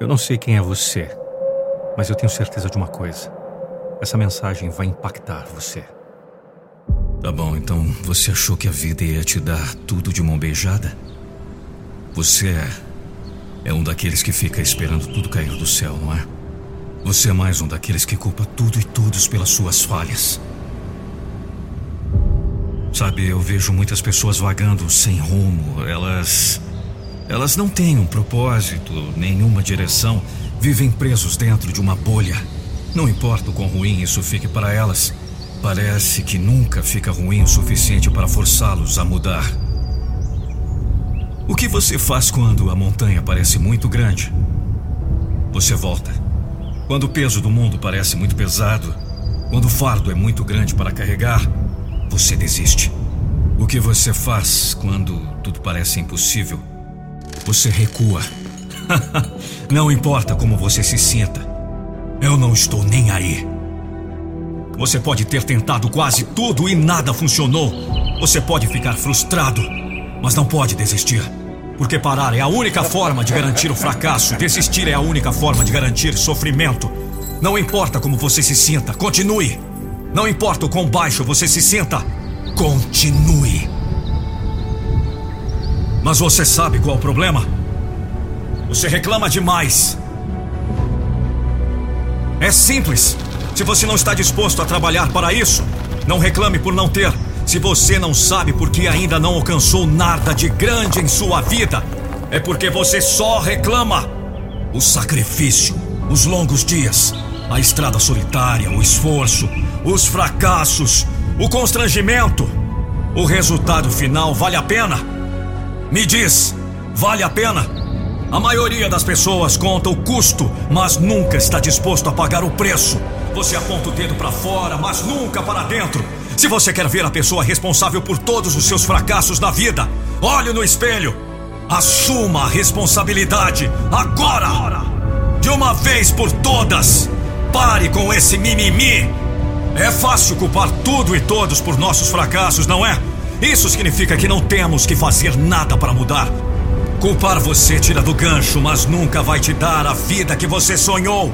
Eu não sei quem é você, mas eu tenho certeza de uma coisa. Essa mensagem vai impactar você. Tá bom, então você achou que a vida ia te dar tudo de mão beijada? Você é, é um daqueles que fica esperando tudo cair do céu, não é? Você é mais um daqueles que culpa tudo e todos pelas suas falhas. Sabe, eu vejo muitas pessoas vagando sem rumo. Elas elas não têm um propósito, nenhuma direção, vivem presos dentro de uma bolha. Não importa o quão ruim isso fique para elas, parece que nunca fica ruim o suficiente para forçá-los a mudar. O que você faz quando a montanha parece muito grande? Você volta. Quando o peso do mundo parece muito pesado, quando o fardo é muito grande para carregar, você desiste. O que você faz quando tudo parece impossível? Você recua. não importa como você se sinta. Eu não estou nem aí. Você pode ter tentado quase tudo e nada funcionou. Você pode ficar frustrado, mas não pode desistir. Porque parar é a única forma de garantir o fracasso. Desistir é a única forma de garantir sofrimento. Não importa como você se sinta, continue. Não importa o quão baixo você se sinta, continue. Mas você sabe qual é o problema? Você reclama demais. É simples. Se você não está disposto a trabalhar para isso, não reclame por não ter. Se você não sabe porque ainda não alcançou nada de grande em sua vida, é porque você só reclama. O sacrifício, os longos dias, a estrada solitária, o esforço, os fracassos, o constrangimento. O resultado final vale a pena? Me diz, vale a pena? A maioria das pessoas conta o custo, mas nunca está disposto a pagar o preço. Você aponta o dedo para fora, mas nunca para dentro. Se você quer ver a pessoa responsável por todos os seus fracassos na vida, olhe no espelho. Assuma a responsabilidade agora! De uma vez por todas! Pare com esse mimimi! É fácil culpar tudo e todos por nossos fracassos, não é? Isso significa que não temos que fazer nada para mudar. Culpar você tira do gancho, mas nunca vai te dar a vida que você sonhou.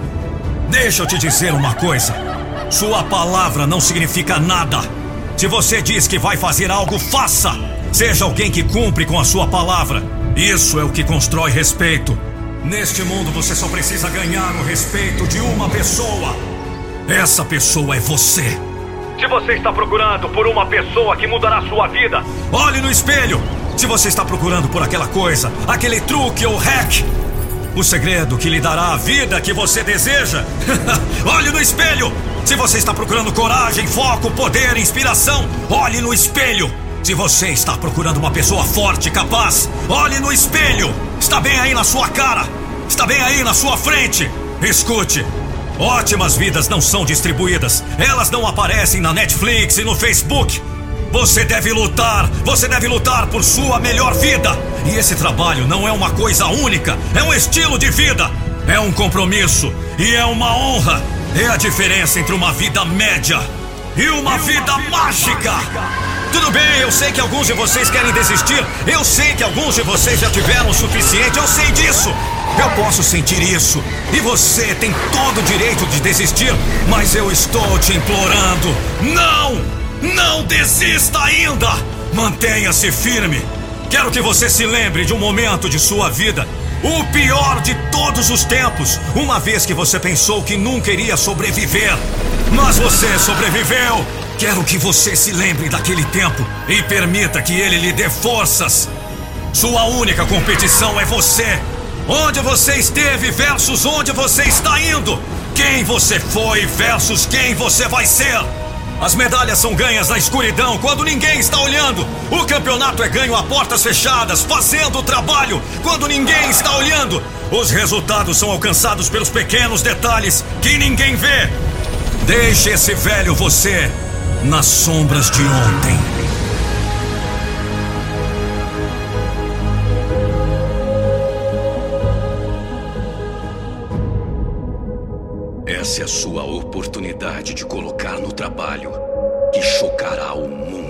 Deixa eu te dizer uma coisa: sua palavra não significa nada. Se você diz que vai fazer algo, faça! Seja alguém que cumpre com a sua palavra. Isso é o que constrói respeito. Neste mundo você só precisa ganhar o respeito de uma pessoa. Essa pessoa é você. Se você está procurando por uma pessoa que mudará sua vida, olhe no espelho. Se você está procurando por aquela coisa, aquele truque ou hack, o segredo que lhe dará a vida que você deseja, olhe no espelho. Se você está procurando coragem, foco, poder, inspiração, olhe no espelho. Se você está procurando uma pessoa forte, capaz, olhe no espelho. Está bem aí na sua cara. Está bem aí na sua frente. Escute, Ótimas vidas não são distribuídas. Elas não aparecem na Netflix e no Facebook. Você deve lutar, você deve lutar por sua melhor vida. E esse trabalho não é uma coisa única, é um estilo de vida, é um compromisso e é uma honra. É a diferença entre uma vida média e uma, vida, mágica. Tudo bem, eu sei que alguns de vocês querem desistir. Eu sei que alguns de vocês já tiveram o suficiente. Eu sei disso. Eu posso sentir isso. E você tem todo o direito de desistir, mas eu estou te implorando. Não! Não desista ainda! Mantenha-se firme. Quero que você se lembre de um momento de sua vida o pior de todos os tempos, uma vez que você pensou que nunca iria sobreviver. Mas você sobreviveu! Quero que você se lembre daquele tempo e permita que ele lhe dê forças. Sua única competição é você. Onde você esteve versus onde você está indo. Quem você foi versus quem você vai ser. As medalhas são ganhas na escuridão quando ninguém está olhando. O campeonato é ganho a portas fechadas, fazendo o trabalho quando ninguém está olhando. Os resultados são alcançados pelos pequenos detalhes que ninguém vê. Deixe esse velho você nas sombras de ontem. Essa é a sua oportunidade de colocar no trabalho que chocará o mundo.